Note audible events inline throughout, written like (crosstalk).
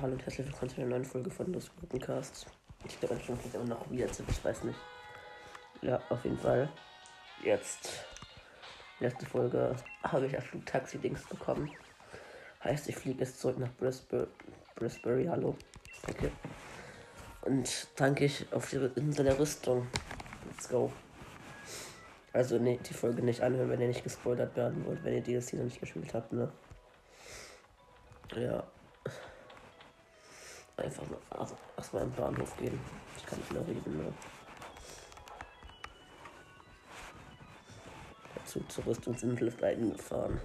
Hallo und herzlich willkommen zu einer neuen Folge von Los Casts. Ich glaube, man klingt immer noch weird, ich weiß nicht. Ja, auf jeden Fall. Jetzt, letzte Folge, habe ich ein Flugtaxi-Dings bekommen. Heißt, ich fliege jetzt zurück nach Brisbane. Brisbane, hallo. Okay. Und danke ich auf die Insel der Rüstung. Let's go. Also, ne, die Folge nicht anhören, wenn ihr nicht gespoilert werden wollt, wenn ihr DLC noch nicht gespielt habt, ne? Ja. Einfach mal erstmal im Bahnhof gehen. Ich kann nicht mehr reden, ne? Der Zug zur Rüstungsinsel ist eingefahren.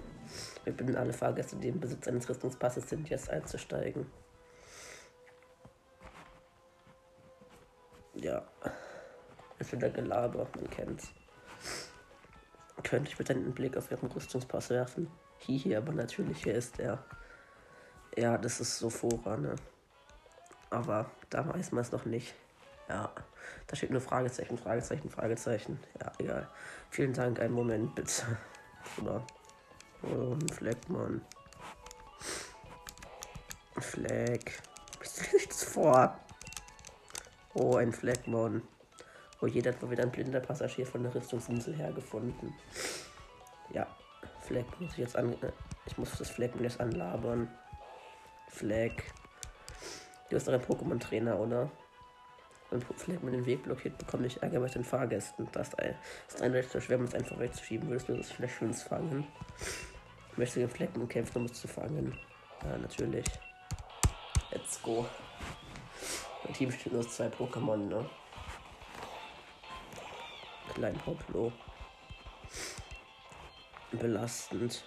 Wir bitten alle Fahrgäste, die im Besitz eines Rüstungspasses sind, jetzt einzusteigen. Ja. Ist wieder Gelaber, man kennt's. Könnte ich bitte einen Blick auf Ihren Rüstungspass werfen? Hihi, aber natürlich, hier ist er. Ja, das ist Sophora, ne? Aber da weiß man es noch nicht. Ja, da steht nur Fragezeichen, Fragezeichen, Fragezeichen. Ja, egal. Vielen Dank, einen Moment bitte. (laughs) Oder? Oh, ein Fleck. Fleck. Was liegt vor? Oh, ein Fleckmon. Oh, jeder hat wohl wieder ein blinder Passagier von der Rüstungsinsel her gefunden. Ja, Fleck muss ich jetzt an. Äh, ich muss das Fleck jetzt anlabern. Fleck. Du bist doch ein Pokémon-Trainer, oder? Wenn Fleck mir den Weg blockiert, bekomme ich Ärger mit den Fahrgästen. Das ist, ein, das ist eindeutig so schwer, um es einfach wegzuschieben. Würdest du das vielleicht schönes fangen? Ich möchte den Flecken kämpfen, um es zu fangen. Ja, natürlich. Let's go. Mein Team steht nur aus zwei Pokémon, ne? Klein Hoplo. Belastend.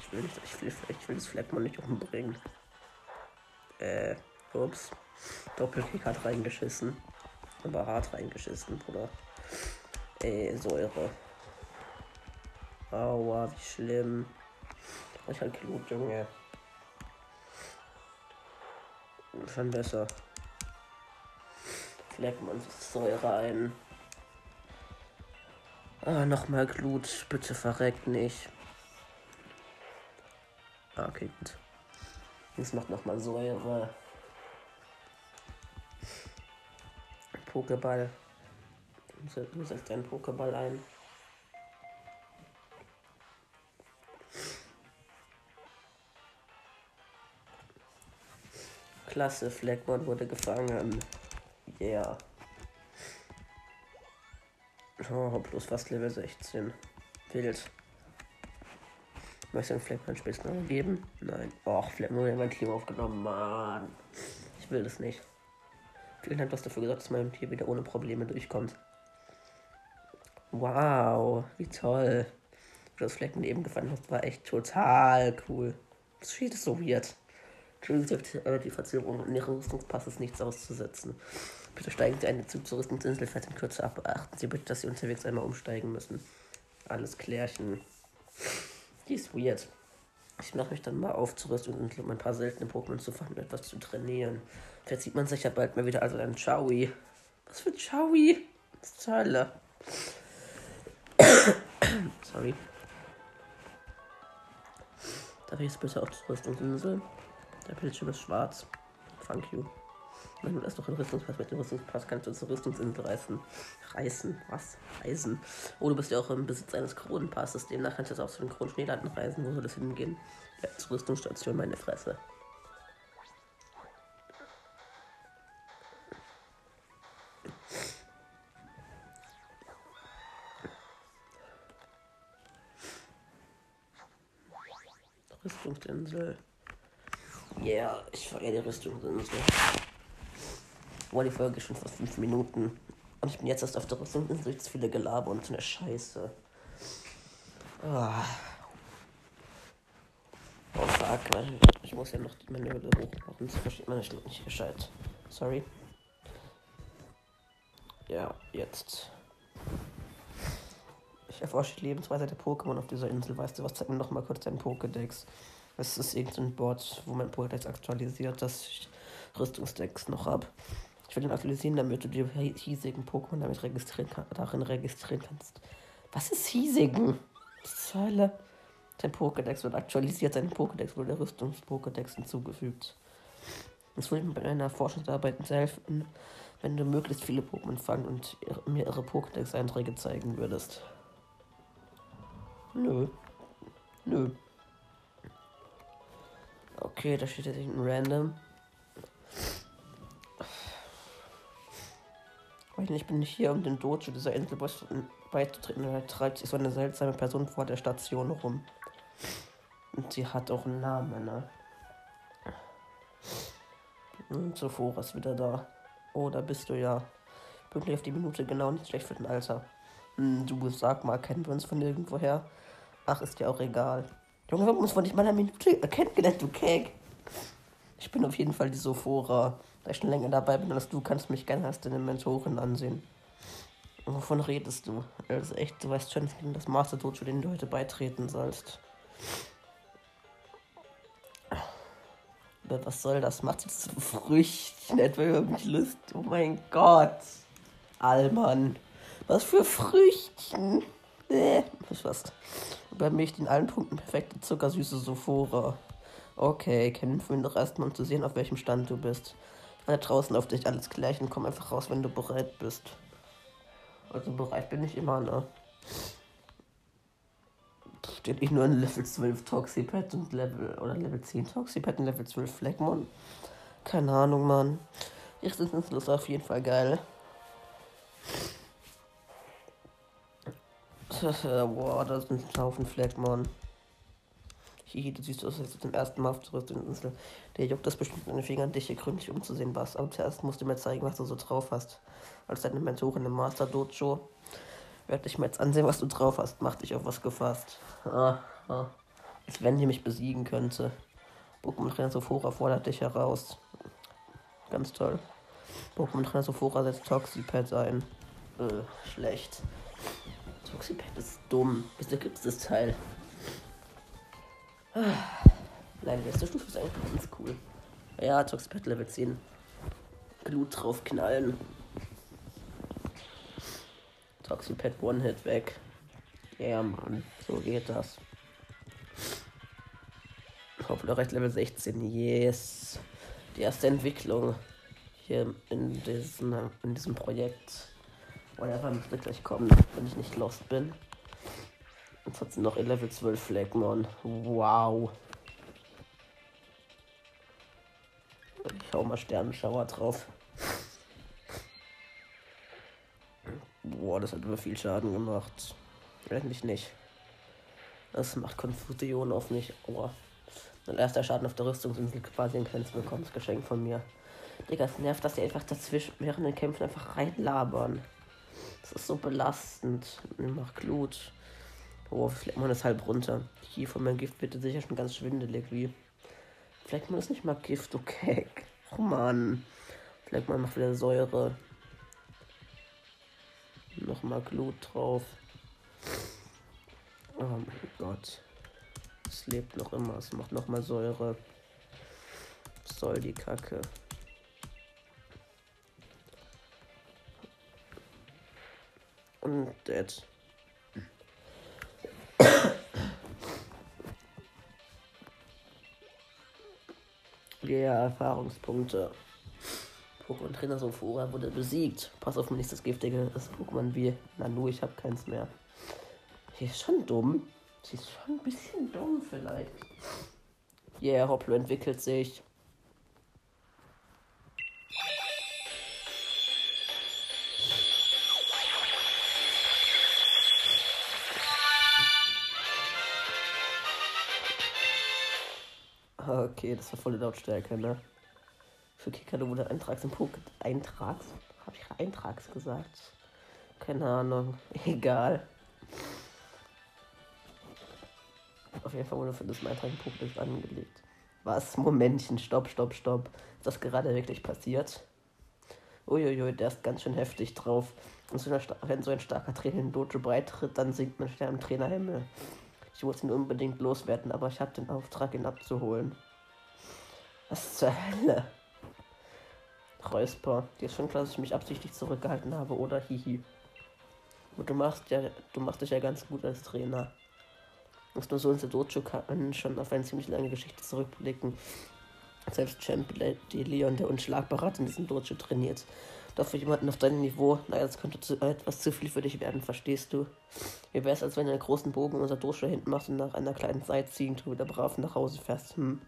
Ich will, nicht, ich will, ich will das Fleckmann nicht umbringen. Äh, ups. Doppelkick hat reingeschissen. Aber hart reingeschissen, Bruder. Ey, Säure. Aua, wie schlimm. Ich halt Blut, Junge. Schon besser. Man Säure ein. Ah, nochmal Glut. Bitte verreckt nicht. Ah, okay, gut. Jetzt macht nochmal Säure. Pokéball. Du setzt deinen Pokéball ein. Klasse, Fleckmon wurde gefangen. Yeah. Oh, plus fast Level 16. Wild. Möchtest du einen Fleckmann Spitznamen geben? Nein. Och, Fleckmann hat mein Team aufgenommen. Mann. Ich will das nicht. Vielen Dank, dass dafür gesagt dass mein Tier wieder ohne Probleme durchkommt. Wow, wie toll. Du das Fleckmann eben gefunden hast, war echt total cool. Das Schied ist so weird. Entschuldigung, die Verzögerung in ihrem Rüstungspass ist nichts auszusetzen. Bitte steigen Sie einen Zug zur Rüstungsinsel, falls in Kürze ab. Beachten Sie bitte, dass Sie unterwegs einmal umsteigen müssen. Alles klärchen. Die ist weird. Ich mache mich dann mal auf zur Rüstungsinsel, um ein paar seltene Pokémon zu fangen und etwas zu trainieren. Vielleicht sieht man sich ja bald mal wieder also ein Chowi. Was für Chowi? Was zur Hölle? (coughs) Sorry. Darf ich jetzt bitte auf zur Rüstungsinsel? Der Bildschirm ist schwarz. Thank you. Wenn du das doch in Rüstungspass mit dem Rüstungspass kannst du zur Rüstungsinsel reißen. Reißen? Was? Reisen? Oh, du bist ja auch im Besitz eines Kronenpasses. Demnach kannst du jetzt auch zu den Kronenschneelanden reisen. Wo soll das hingehen? Ja, zur Rüstungsstation, meine Fresse. Rüstungsinsel. Yeah, ich feiere die Rüstungsinsel. Boah, die Folge schon fast fünf Minuten. Und ich bin jetzt erst auf der Rüstungsinsel durch zu viele Gelaber und so eine Scheiße. Oh. Oh fuck, ich muss ja noch die Manöver hochmachen, sonst versteht man nicht, nicht gescheit. Sorry. Ja, jetzt. Ich erforsche die Lebensweise der Pokémon auf dieser Insel. Weißt du was? Zeig mir noch mal kurz deinen Pokédex. Es ist irgendein Board, wo mein Pokédex aktualisiert, dass ich Rüstungsdecks noch habe. Ich will den aktualisieren, damit du die hiesigen Pokémon damit registrieren kann, darin registrieren kannst. Was ist hiesigen? Zur Hölle? Dein Pokédex wird aktualisiert, dein Pokédex wurde der Rüstungs-Pokédex hinzugefügt. Es würde mir bei meiner Forschungsarbeit helfen, wenn du möglichst viele Pokémon fangen und mir ihre Pokédex-Einträge zeigen würdest. Nö. Nö. Okay, da steht jetzt ein Random. Ich bin nicht hier, um den Dojo dieser Inselboss beizutreten. Da treibt sich so eine seltsame Person vor der Station rum. Und sie hat auch einen Namen, ne? Und Sophora ist wieder da. Oh, da bist du ja. Pünktlich auf die Minute genau, nicht schlecht für den Alter. Hm, du sag mal, kennen wir uns von irgendwoher? Ach, ist ja auch egal. Junge, wir haben uns von nicht mal einer Minute kennengelernt, du Kek. Ich bin auf jeden Fall die Sophora. Da ich schon länger dabei bin als du, kannst mich gerne als deine Mentorin ansehen. Wovon redest du? Also echt, du weißt schon, ich bin das Master Dojo, den du heute beitreten sollst. Aber was soll das? Macht jetzt Früchtchen etwa über mich Lust? Oh mein Gott. Allmann. Was für Früchtchen? Nee, was was. Bei mir in allen Punkten perfekte zuckersüße Sophora. Okay, kämpfen wir doch erstmal, um zu sehen, auf welchem Stand du bist. Werde draußen auf dich alles gleich und komm einfach raus, wenn du bereit bist. Also bereit bin ich immer, ne? Steht nicht nur ein Level 12 Toxipad und Level oder Level 10 Toxipad und Level 12 Fleckmon. Keine Ahnung, Mann. Ich sind ist auf jeden Fall geil. Boah, da sind ein Haufen Fleckmon. Hihi, du siehst aus, als zum ersten Mal auf der Rüstungsinsel. Der juckt das bestimmt in den Fingern, dich hier gründlich umzusehen, was. Aber zuerst musst du mir zeigen, was du so drauf hast. Als deine Mentorin im Master Dojo werde ich mir jetzt ansehen, was du drauf hast. Mach dich auf was gefasst. Ah, ah. Als wenn die mich besiegen könnte. Pokémon Trainer Sophora fordert dich heraus. Ganz toll. Pokémon Trainer Sophora setzt Toxipad ein. Äh, schlecht. Toxipad ist dumm. Wieso gibt es das Teil? Nein, letzte Stufe ist eigentlich ganz cool. Ja, Toxipad Level 10. Glut drauf knallen. Toxipad One-Hit weg. Ja, yeah, Mann. So geht das. Hoffentlich recht Level 16. Yes. Die erste Entwicklung hier in diesem, in diesem Projekt. Whatever müsste gleich kommen, wenn ich nicht lost bin. Jetzt hat sie noch in Level 12 Flagmon. Wow. Ich hau mal Sternenschauer drauf. Boah, das hat über viel Schaden gemacht. Eigentlich nicht. Das macht Konfusion auf mich. Aua. Mein erster Schaden auf der Rüstungsinsel quasi ein kleines Willkommensgeschenk von mir. Digga, es nervt, dass sie einfach dazwischen während den Kämpfen einfach reinlabern. Das ist so belastend. Mach Glut. Oh, vielleicht man das halb runter. Hier von meinem Gift wird sicher schon ganz schwindelig wie. Vielleicht man das nicht mal Gift, okay. Oh Mann. Vielleicht man macht wieder Säure. Nochmal Glut drauf. Oh mein Gott. Es lebt noch immer. Es macht nochmal Säure. Was soll die Kacke? Und dead. Yeah, Erfahrungspunkte. Pokémon Trainer Sophora wurde besiegt. Pass auf, nächstes giftige das Pokémon wie Nanu, ich habe keins mehr. Die ist schon dumm. Sie ist schon ein bisschen dumm vielleicht. Yeah, Hoplo entwickelt sich. Okay, das war volle Lautstärke, ne? Für Kicker wurde Eintrags im Poké. Eintrags? Hab ich Eintrags gesagt? Keine Ahnung. (laughs) Egal. Auf jeden Fall wurde für das Eintrag im Pokédex angelegt. Was? Momentchen, stopp, stopp, stopp. Ist das gerade wirklich passiert? Uiuiui, der ist ganz schön heftig drauf. Und wenn so ein starker Trainer in Dojo beitritt, dann sinkt man schnell im Trainerhimmel. Ich wollte ihn unbedingt loswerden, aber ich habe den Auftrag, ihn abzuholen. Was zur Hölle? Räusper. Dir ist schon klar, dass ich mich absichtlich zurückgehalten habe, oder? Hihi. Aber du machst ja, du machst dich ja ganz gut als Trainer. Muss nur so unser Dojo kann schon auf eine ziemlich lange Geschichte zurückblicken. Selbst Champ Leon, der unschlagbar hat, in diesem Dojo trainiert. Doch für jemanden auf deinem Niveau, naja, das könnte zu, etwas zu viel für dich werden, verstehst du? Wie wäre es, als wenn du einen großen Bogen unser Dojo hinten machst und nach einer kleinen Zeit ziehen, du wieder brav nach Hause fährst? Hm.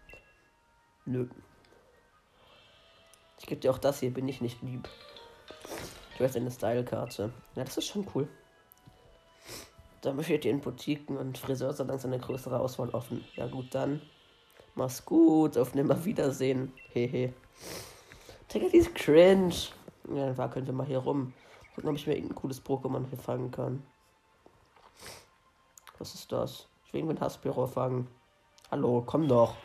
Nö. Ich gebe dir auch das hier, bin ich nicht lieb. Du hast eine Style-Karte. Ja, das ist schon cool. Da befindet ihr in Boutiquen und Friseursalons eine größere Auswahl offen. Ja gut, dann. Mach's gut, auf Nimmerwiedersehen. Hehe. Digga, die ist cringe. Ja, dann wackeln wir mal hier rum. Gucken, ob ich mir irgendein cooles Pokémon hier fangen kann. Was ist das? Ich will irgendeinen Haspiro fangen. Hallo, komm doch.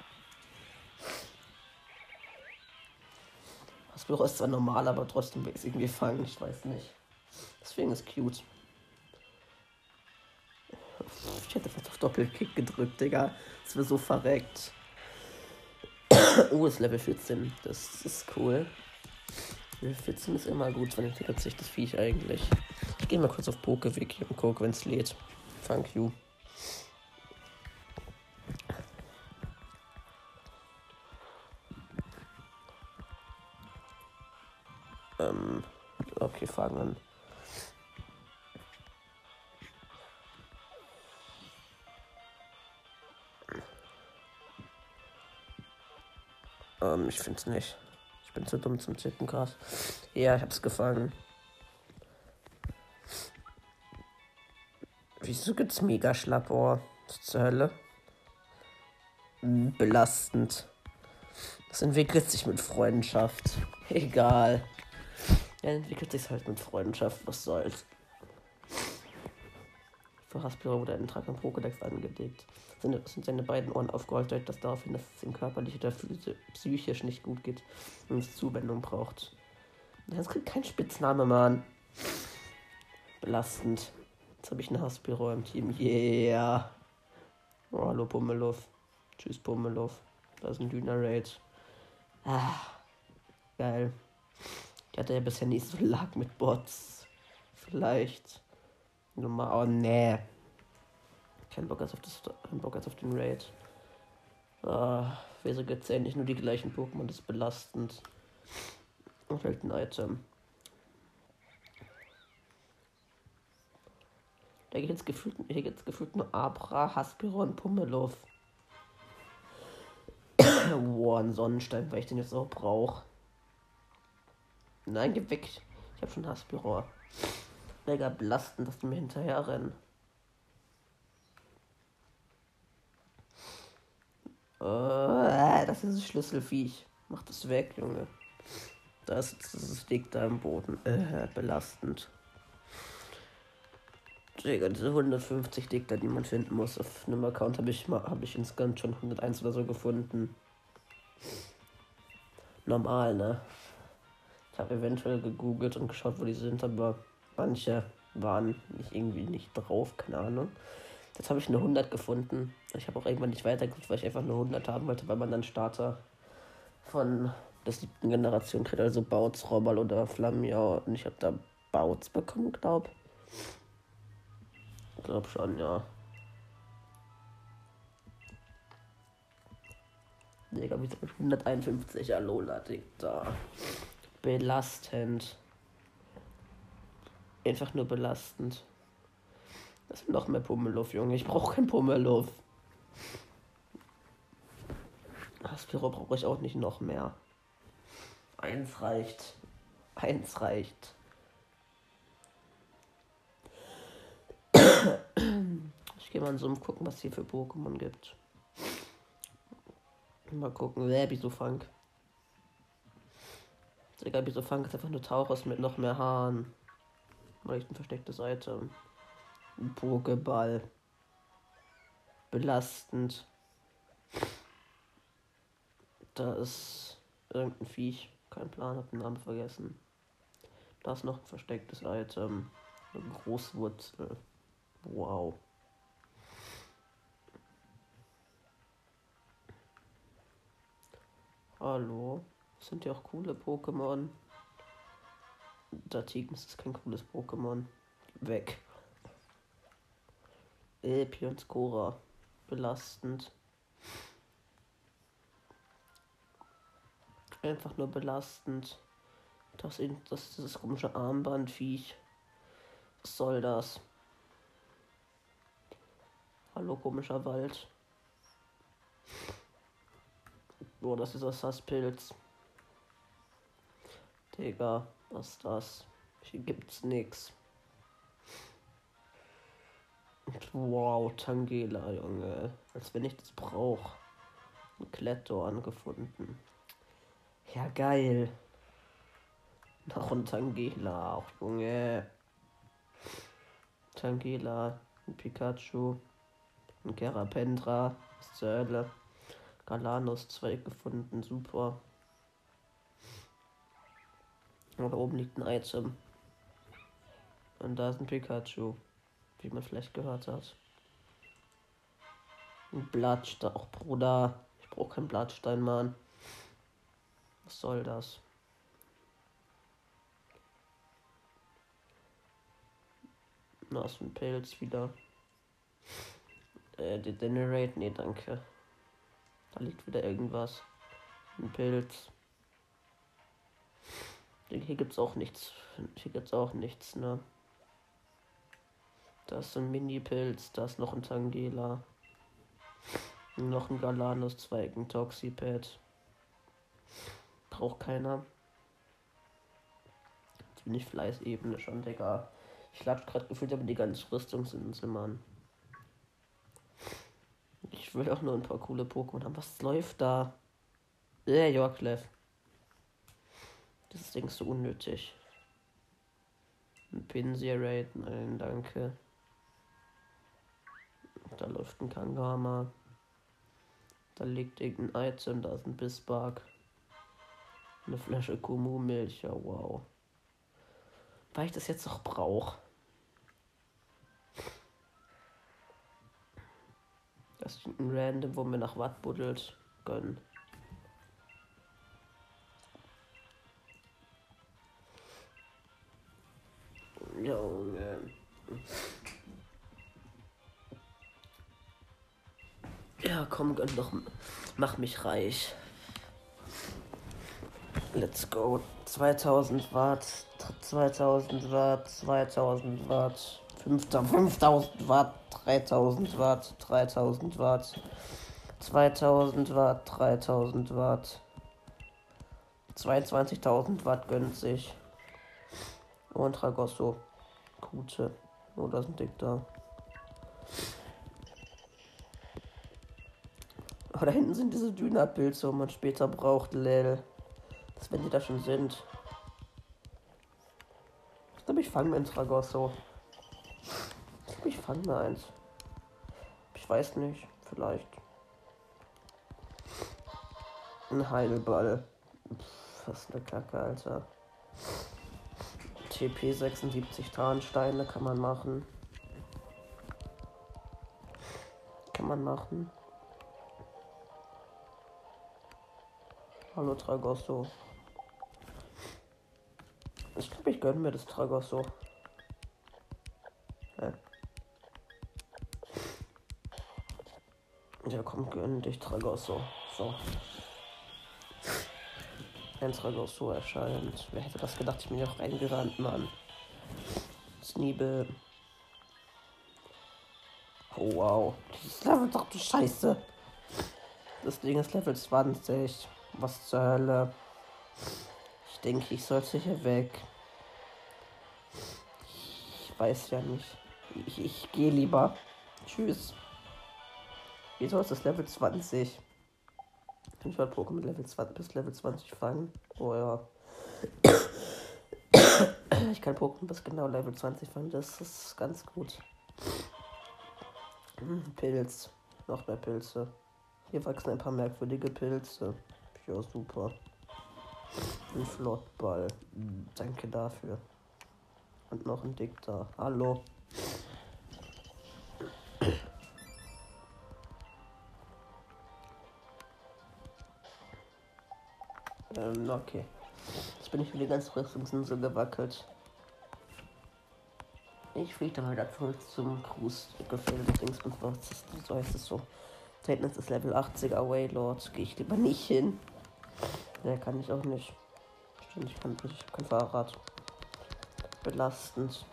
Haspiro ist zwar normal, aber trotzdem will ich es irgendwie fangen. Ich weiß nicht. Deswegen ist cute. Ich hätte fast auf Doppelkick gedrückt, Digga. Das wäre so verreckt. (coughs) oh, ist Level 14. Das ist cool. 14 ist immer gut, wann entwickelt sich das Viech eigentlich. Ich gehe mal kurz auf Pokewiki und gucke, wenn es lädt. Thank you. Ähm, okay, fangen. Ähm, ich finde es nicht. Ich bin zu dumm zum Tippen, krass. Ja, ich hab's gefangen. Wieso gibt's mega Schlappohr? Zur Hölle? Belastend. Das entwickelt sich mit Freundschaft. (laughs) Egal. Ja, entwickelt sich halt mit Freundschaft. Was soll's. Für Haspiro wurde ein Trag am Pokédex angelegt. Seine, sind seine beiden Ohren aufgeholt, deutet das darauf hin, dass es ihm körperlich oder psychisch nicht gut geht und es Zuwendung braucht. Das kriegt kein Spitzname, Mann. Belastend. Jetzt habe ich einen Haspiro im Team. Yeah. Oh, hallo Pummelov. Tschüss Pummelov. Da ist ein Raid. Ah. Geil. Ich hatte ja bisher nicht so lag mit Bots. Vielleicht. Nummer. Oh, nee. Kein Bock als auf, das, kein Bock als auf den Raid. Ah, wieso gibt es endlich nur die gleichen Pokémon? Das ist belastend. Und halt ein Item. Da geht jetzt gefühlt, hier geht's gefühlt nur Abra, Haspiro und Pummelov. (coughs) Boah, ein Sonnenstein, weil ich den jetzt auch brauche. Nein, geh weg. Ich habe schon Haspiro. Mega belastend, dass die mir hinterher rennen. Oh, das ist ein Schlüsselviech. Mach das weg, Junge. Das, das liegt da im Boden. Äh, belastend. Digga, diese 150 Dickter, die man finden muss. Auf einem Account habe ich, hab ich insgesamt schon 101 oder so gefunden. Normal, ne? Ich habe eventuell gegoogelt und geschaut, wo die sind, aber manche waren nicht irgendwie nicht drauf, keine Ahnung. Jetzt habe ich eine 100 gefunden. Ich habe auch irgendwann nicht weitergeguckt, weil ich einfach eine 100 haben wollte, weil man dann Starter von der siebten Generation kriegt, also Bauts, Robbal oder Flammier. Und ich habe da Bauts bekommen, glaube ich. Glaub schon, ja. Digga, wie 151 Alola, Digga. Belastend. Einfach nur belastend. Das ist noch mehr Pummeluff, Junge. Ich brauche kein Pummeluff. Aspiro brauche ich auch nicht noch mehr. Eins reicht. Eins reicht. Ich gehe mal in so einem gucken, was hier für Pokémon gibt. Mal gucken. Wer Bisofunk. Digga, Bisofunk ist einfach nur Tauchers mit noch mehr Haaren. Vielleicht ein verstecktes Item. Pokéball. Belastend. Da ist irgendein Viech. Kein Plan, hab den Namen vergessen. Da ist noch ein verstecktes Item. Eine Großwurzel. Wow. Hallo. Das sind ja auch coole Pokémon. Datignis ist kein cooles Pokémon. Weg. Äh, Pionscora. belastend. Einfach nur belastend. Das, das, dieses komische Armbandviech. Was soll das? Hallo, komischer Wald. Boah, das ist das Hasspilz. Digga, was ist das? Hier gibt's nix. Wow, Tangela, Junge. Als wenn ich das brauche. Ein Klettor gefunden. Ja, geil. Noch ein Tangela, auch Junge. Tangela, ein Pikachu, ein Kerapendra, was zur Hölle. Galanus 2 gefunden, super. Und da oben liegt ein Item. Und da ist ein Pikachu, wie man vielleicht gehört hat. Ein Blattstein, auch Bruder. Ich brauche keinen Blattstein, Mann. Was soll das? Na, ist ein Pilz wieder. Äh, Degenerate? Nee, danke. Da liegt wieder irgendwas. Ein Pilz. Hier gibt's auch nichts. Hier gibt's auch nichts, ne? Da ist ein Mini-Pilz, da ist noch ein Tangela. Noch ein Galanus, Zweigen, Toxipad. Braucht keiner. Jetzt bin ich Fleißebene schon, Digga. Ich latsch gerade gefühlt aber die ganze Rüstungsinsel, Mann. Ich will auch nur ein paar coole Pokémon haben. Was läuft da? Äh, Yorklev. Das Ding ist so unnötig. Ein Pinsir nein, danke. Da läuft ein Kangama. Da liegt irgendein Item, da ist ein Bisbark. Eine Flasche Kumu-Milch, ja wow. Weil ich das jetzt noch brauche. Das ist ein Random, wo mir nach Watt buddelt gönnen. Junge. Ja, komm, gönn doch. Mach mich reich. Let's go. 2000 Watt, 2000 Watt, 2000 Watt, 5000 Watt, 3000 Watt, 3000 Watt, 2000 Watt, 3000 Watt, 22.000 Watt gönnt sich. Und Tragosso. Gute. Oh, da ist ein Dick da. Aber da hinten sind diese Dünapilze, wo man später braucht, Lel. Das wenn die da schon sind. Ich glaube, ich fange mir ein Tragosso. Ich glaube, ich fange mir eins. Ich weiß nicht. Vielleicht. Ein Heilball. Pff, was eine Kacke, Alter. TP 76 Tarnsteine kann man machen. Kann man machen. Hallo Tragosso. Ich glaube, ich gönne mir das Tragosso. Ja. ja, komm, gönn dich Tragosso. So. Fenster so erscheint. Wer hätte das gedacht? Ich bin ja auch reingerannt, Mann. Sneebel. Oh wow. Dieses Level doch du Scheiße. Das Ding ist Level 20. Was zur Hölle? Ich denke, ich sollte hier weg. Ich weiß ja nicht. Ich, ich gehe lieber. Tschüss. Wieso ist das Level 20? Kann ich mal Pokémon Level 20 bis Level 20 fangen? Oh ja. (coughs) ich kann Pokémon bis genau Level 20 fangen. Das ist ganz gut. Hm, Pilz. Noch mehr Pilze. Hier wachsen ein paar merkwürdige Pilze. Ja, super. Ein Flottball. Danke dafür. Und noch ein Dick da. Hallo. Ähm, okay. Jetzt bin ich wieder ganz Rüstungsinsel gewackelt. Ich fliege dann wieder zurück zum Cruise-Gefilde. Dingsbums, so heißt es so. Tightness ist Level 80er Waylord. Gehe ich lieber nicht hin. Ne, kann ich auch nicht. Stimmt, ich kann nicht. Ich kein Fahrrad. Belastend.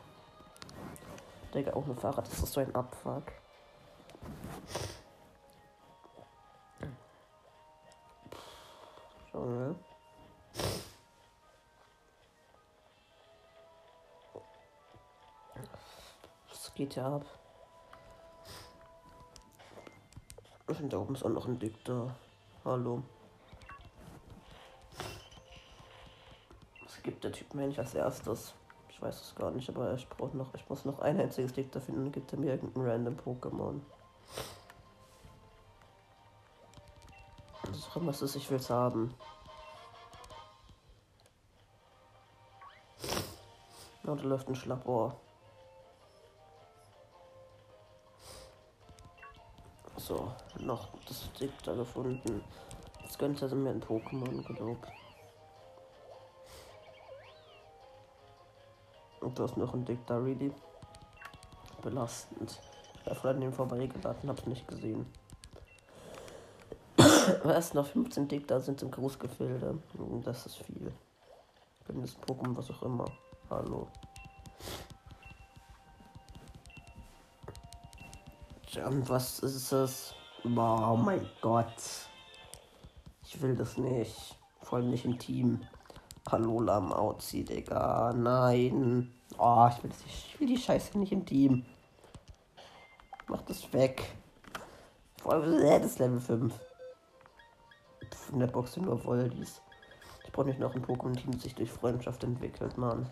Digga, auch ein Fahrrad, das ist so ein Abfuck. Junge. Was geht ja ab? Und da oben ist auch noch ein Dick da. Hallo. Was gibt der Typ mir eigentlich als erstes? Ich weiß es gar nicht, aber ich brauche noch, ich muss noch ein einziges Dick da finden, dann gibt er mir irgendein random Pokémon. Was auch immer es ist, ich will es haben. Ja, da läuft ein Schlappohr. So, noch das Dick da gefunden. Jetzt könnte er mir ein Pokémon gelobt. Und da ist noch ein Dick da, really. Belastend. Ich bin voll an dem vorbeigeladen, hab's nicht gesehen. (coughs) Erst noch 15 Dick da sind im Großgefilde. Das ist viel. Wenn das Pokémon, was auch immer. Hallo. Tja, was ist es? Oh mein Gott. Ich will das nicht. Vor allem nicht im Team. Hallo Lamauzi, Digga. Nein. Oh, ich will, das, ich will die Scheiße nicht im Team. Mach das weg. Vor das Level 5. Pff, in der Box sind nur Voldies. Ich brauche nicht noch ein Pokémon-Team, das sich durch Freundschaft entwickelt, Mann.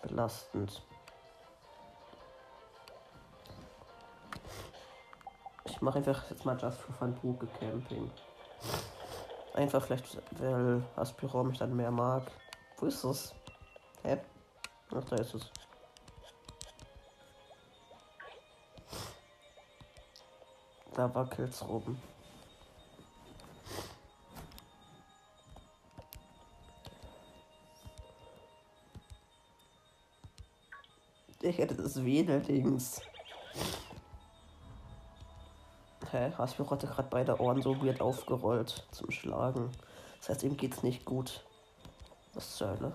Belastend. Ich mache einfach jetzt mal Just for Fun Poke Camping. Einfach vielleicht, weil Aspiron mich dann mehr mag. Wo ist es? Hä? Ach, da ist es. Da wackelt's rum. Ich hätte das Wedeldings. Hä? Aspiro hatte gerade beide Ohren so weird aufgerollt zum Schlagen. Das heißt, ihm geht's nicht gut. Was zur Hölle?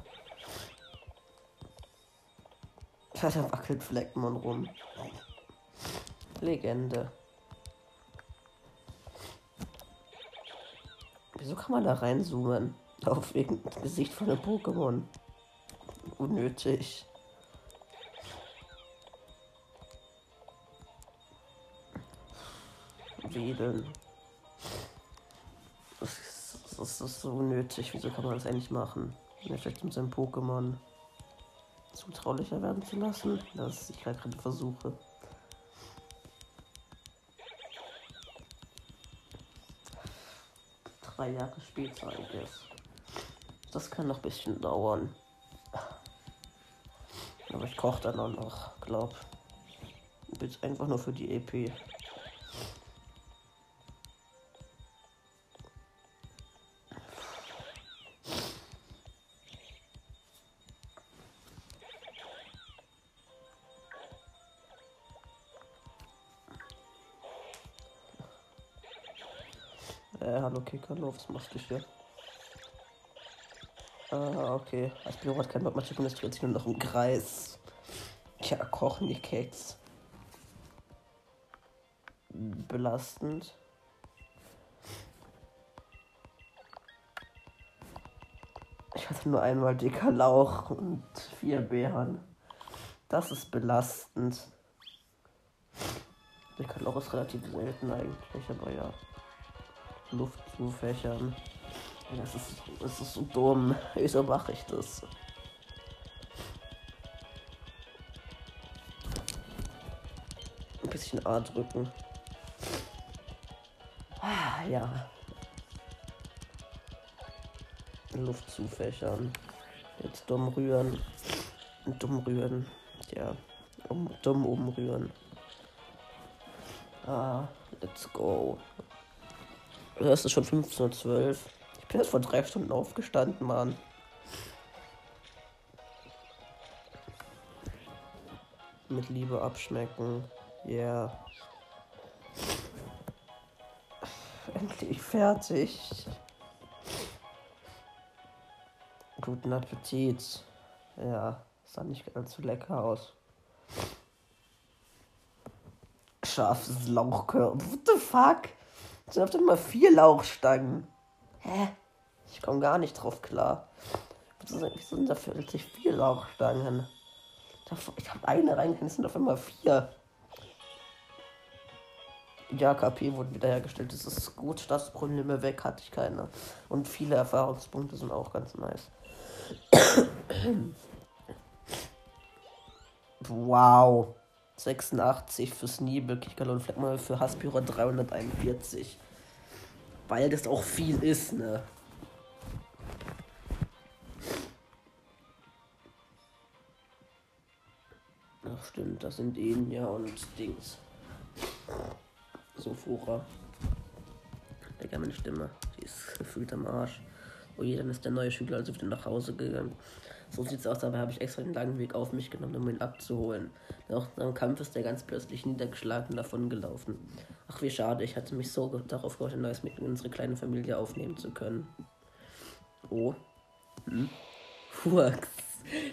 Ja, da wackelt Fleckmon rum. Legende. Wieso kann man da reinzoomen? Auf irgendein Gesicht von einem Pokémon. Unnötig. Wedeln. Das ist, das ist so unnötig. Wieso kann man das eigentlich machen? Vielleicht mit seinem Pokémon zutraulicher werden zu lassen. Das ist ich gerade versuche. Drei Jahre später, I. Das kann noch ein bisschen dauern. Aber ich koche dann auch noch, glaub. Jetzt einfach nur für die EP. Machst du hier? Ah, okay. Als Büro hat kein Mathematik und es dreht sich nur noch im Kreis. Tja, kochen die Keks. Belastend. Ich hatte nur einmal dicker Lauch und vier Beeren. Das ist belastend. Dicker Lauch ist relativ selten eigentlich, aber ja. Luft zu fächern. Das ist, das ist so dumm. Wieso mache ich das? Ein bisschen A drücken. Ah, ja. Luft zufächern. Jetzt dumm rühren. Dumm rühren. Ja. Um, dumm umrühren. Ah, let's go. Es ist schon 15.12 Uhr. Ich bin jetzt vor drei Stunden aufgestanden, Mann. mit Liebe abschmecken. Yeah. Endlich fertig. Guten Appetit. Ja, sah nicht ganz so lecker aus. Scharfes Lauchkörper. What the fuck? Es sind auf mal vier Lauchstangen. Hä? Ich komme gar nicht drauf klar. Wieso sind da plötzlich vier Lauchstangen? Ich habe eine reingegangen, es sind auf einmal vier. Ja, KP wurde wiederhergestellt. Das ist gut. Staatsprobleme weg hatte ich keine. Und viele Erfahrungspunkte sind auch ganz nice. (coughs) wow. 86 für Sneebel, Kikalo und Fleckmal für Haspiro 341. Weil das auch viel ist, ne? Ach stimmt, das sind Enya und Dings. So Fura. Digga, meine Stimme. Die ist gefühlt am Arsch. Oh je, dann ist der neue Schüler also wieder nach Hause gegangen. So sieht's aus, dabei habe ich extra den langen Weg auf mich genommen, um ihn abzuholen. Nach einem Kampf ist er ganz plötzlich niedergeschlagen davon gelaufen. Ach, wie schade, ich hatte mich so darauf gefreut, ein neues Mitglied in unsere kleine Familie aufnehmen zu können. Oh. Hm? Hurks.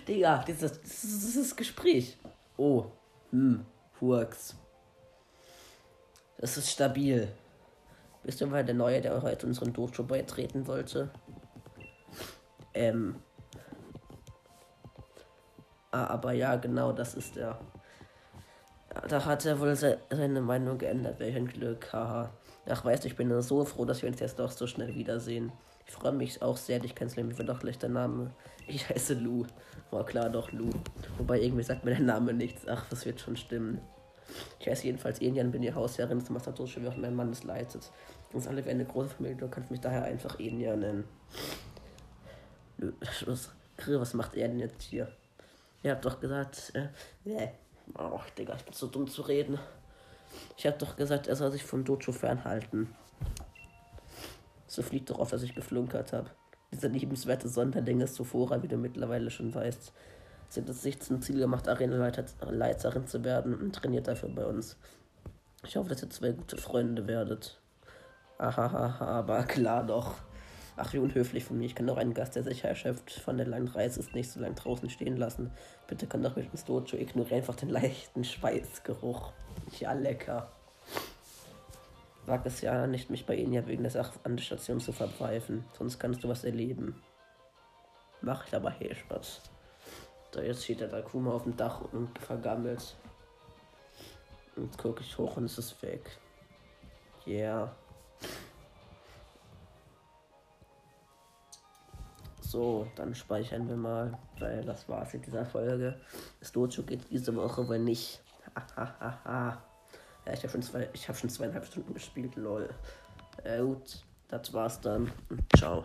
Digga, dieses, dieses Gespräch. Oh. Hm. Hurks. Das ist stabil. Bist du mal der Neue, der heute unseren Dojo beitreten wollte? Ähm. Ah, aber ja, genau, das ist er. Da hat er wohl se seine Meinung geändert. Welch ein Glück, haha. Ach, weißt du, ich bin so froh, dass wir uns jetzt doch so schnell wiedersehen. Ich freue mich auch sehr, dich kennenzulernen. Wie war doch gleich der Name? Ich heiße Lou. War klar doch Lou. Wobei irgendwie sagt mir der Name nichts. Ach, das wird schon stimmen. Ich heiße jedenfalls Enian, bin die Hausherrin des Masatoshi, wie auch mein Mann es leitet. Uns alle wie eine große Familie, du kannst mich daher einfach Enian nennen. Was, was macht er denn jetzt hier? Ihr habt doch gesagt, äh, nee. Oh, Digga, ich bin so dumm zu reden. Ich hab doch gesagt, er soll sich vom Dojo fernhalten. So fliegt doch auf, dass ich geflunkert habe. Dieser liebenswerte Sonderling ist Sophora, wie du mittlerweile schon weißt. Sie hat es sich zum Ziel gemacht, Arenaleiterin zu werden und trainiert dafür bei uns. Ich hoffe, dass ihr zwei gute Freunde werdet. Ahaha, aber klar doch. Ach, wie unhöflich von mir. Ich kann doch einen Gast, der sich erschöpft von der langen Reise ist, nicht so lange draußen stehen lassen. Bitte kann doch mit ins Dojo. Ignoriere einfach den leichten Schweißgeruch. Ja, lecker. Wag es ja nicht, mich bei Ihnen ja wegen der Sache an der Station zu verpfeifen. Sonst kannst du was erleben. Mach ich aber hey Spaß. Da jetzt steht der Dakuma auf dem Dach und vergammelt. Und gucke ich hoch und es ist weg. Yeah. So, dann speichern wir mal, weil das war's in dieser Folge. Das Dojo geht diese Woche wohl nicht. ja, ich habe schon, zwei, hab schon zweieinhalb Stunden gespielt, lol. Äh, gut, das war's dann. Ciao.